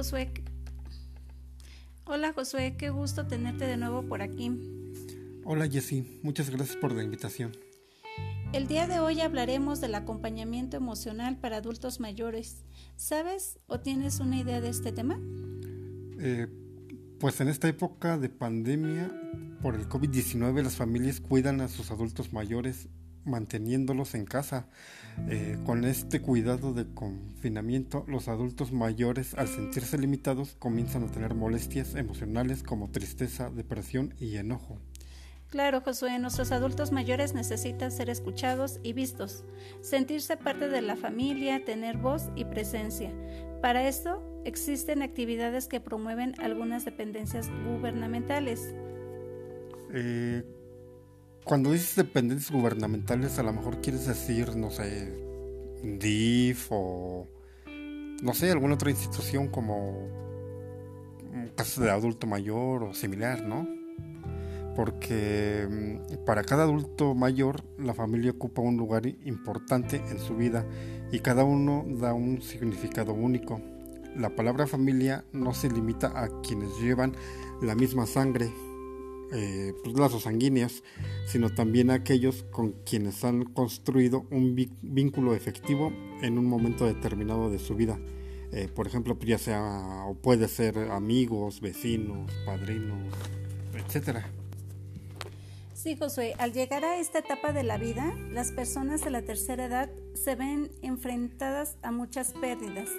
Josué. Hola Josué, qué gusto tenerte de nuevo por aquí. Hola Jessy, muchas gracias por la invitación. El día de hoy hablaremos del acompañamiento emocional para adultos mayores. ¿Sabes o tienes una idea de este tema? Eh, pues en esta época de pandemia por el COVID-19 las familias cuidan a sus adultos mayores manteniéndolos en casa. Eh, con este cuidado de confinamiento, los adultos mayores, al sentirse limitados, comienzan a tener molestias emocionales como tristeza, depresión y enojo. Claro, Josué, nuestros adultos mayores necesitan ser escuchados y vistos, sentirse parte de la familia, tener voz y presencia. Para esto, existen actividades que promueven algunas dependencias gubernamentales. Eh, cuando dices dependencias gubernamentales, a lo mejor quieres decir, no sé, DIF o no sé, alguna otra institución como casa de adulto mayor o similar, ¿no? Porque mm, para cada adulto mayor la familia ocupa un lugar importante en su vida y cada uno da un significado único. La palabra familia no se limita a quienes llevan la misma sangre, eh, pues, lazos sanguíneos, sino también aquellos con quienes han construido un vínculo efectivo en un momento determinado de su vida. Eh, por ejemplo, ya sea o puede ser amigos, vecinos, padrinos, etcétera. Sí, Josué, al llegar a esta etapa de la vida, las personas de la tercera edad se ven enfrentadas a muchas pérdidas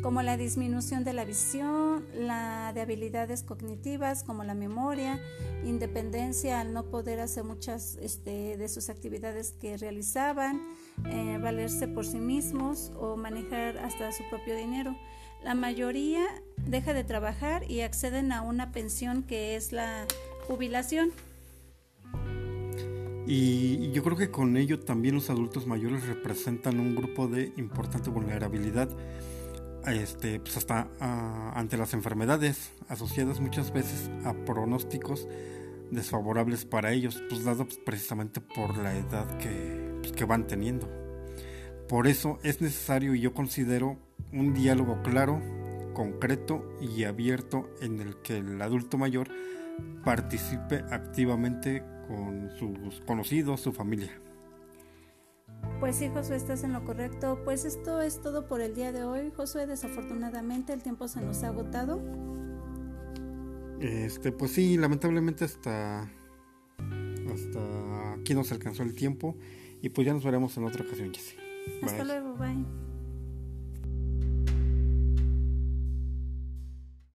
como la disminución de la visión, la de habilidades cognitivas como la memoria, independencia al no poder hacer muchas este, de sus actividades que realizaban, eh, valerse por sí mismos o manejar hasta su propio dinero. La mayoría deja de trabajar y acceden a una pensión que es la jubilación. Y yo creo que con ello también los adultos mayores representan un grupo de importante vulnerabilidad este, pues hasta ah, ante las enfermedades asociadas muchas veces a pronósticos desfavorables para ellos, pues dado precisamente por la edad que, pues, que van teniendo. Por eso es necesario y yo considero un diálogo claro, concreto y abierto en el que el adulto mayor participe activamente con sus conocidos, su familia. Pues sí, Josué, estás en lo correcto. Pues esto es todo por el día de hoy, Josué. Desafortunadamente el tiempo se nos ha agotado. Este, pues sí, lamentablemente hasta hasta aquí nos alcanzó el tiempo y pues ya nos veremos en otra ocasión, Jessy. Hasta luego, bye.